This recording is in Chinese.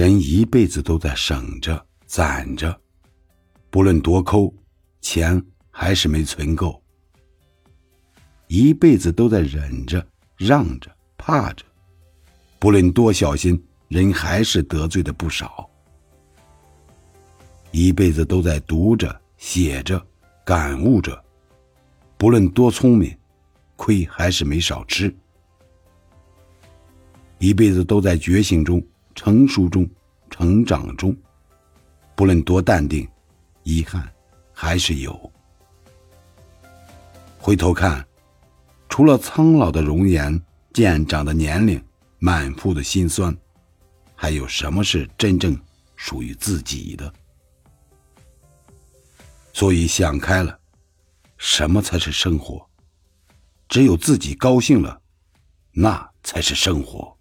人一辈子都在省着、攒着，不论多抠，钱还是没存够；一辈子都在忍着、让着、怕着，不论多小心，人还是得罪的不少；一辈子都在读着、写着、感悟着，不论多聪明，亏还是没少吃；一辈子都在觉醒中。成熟中，成长中，不论多淡定，遗憾还是有。回头看，除了苍老的容颜、渐长的年龄、满腹的心酸，还有什么是真正属于自己的？所以想开了，什么才是生活？只有自己高兴了，那才是生活。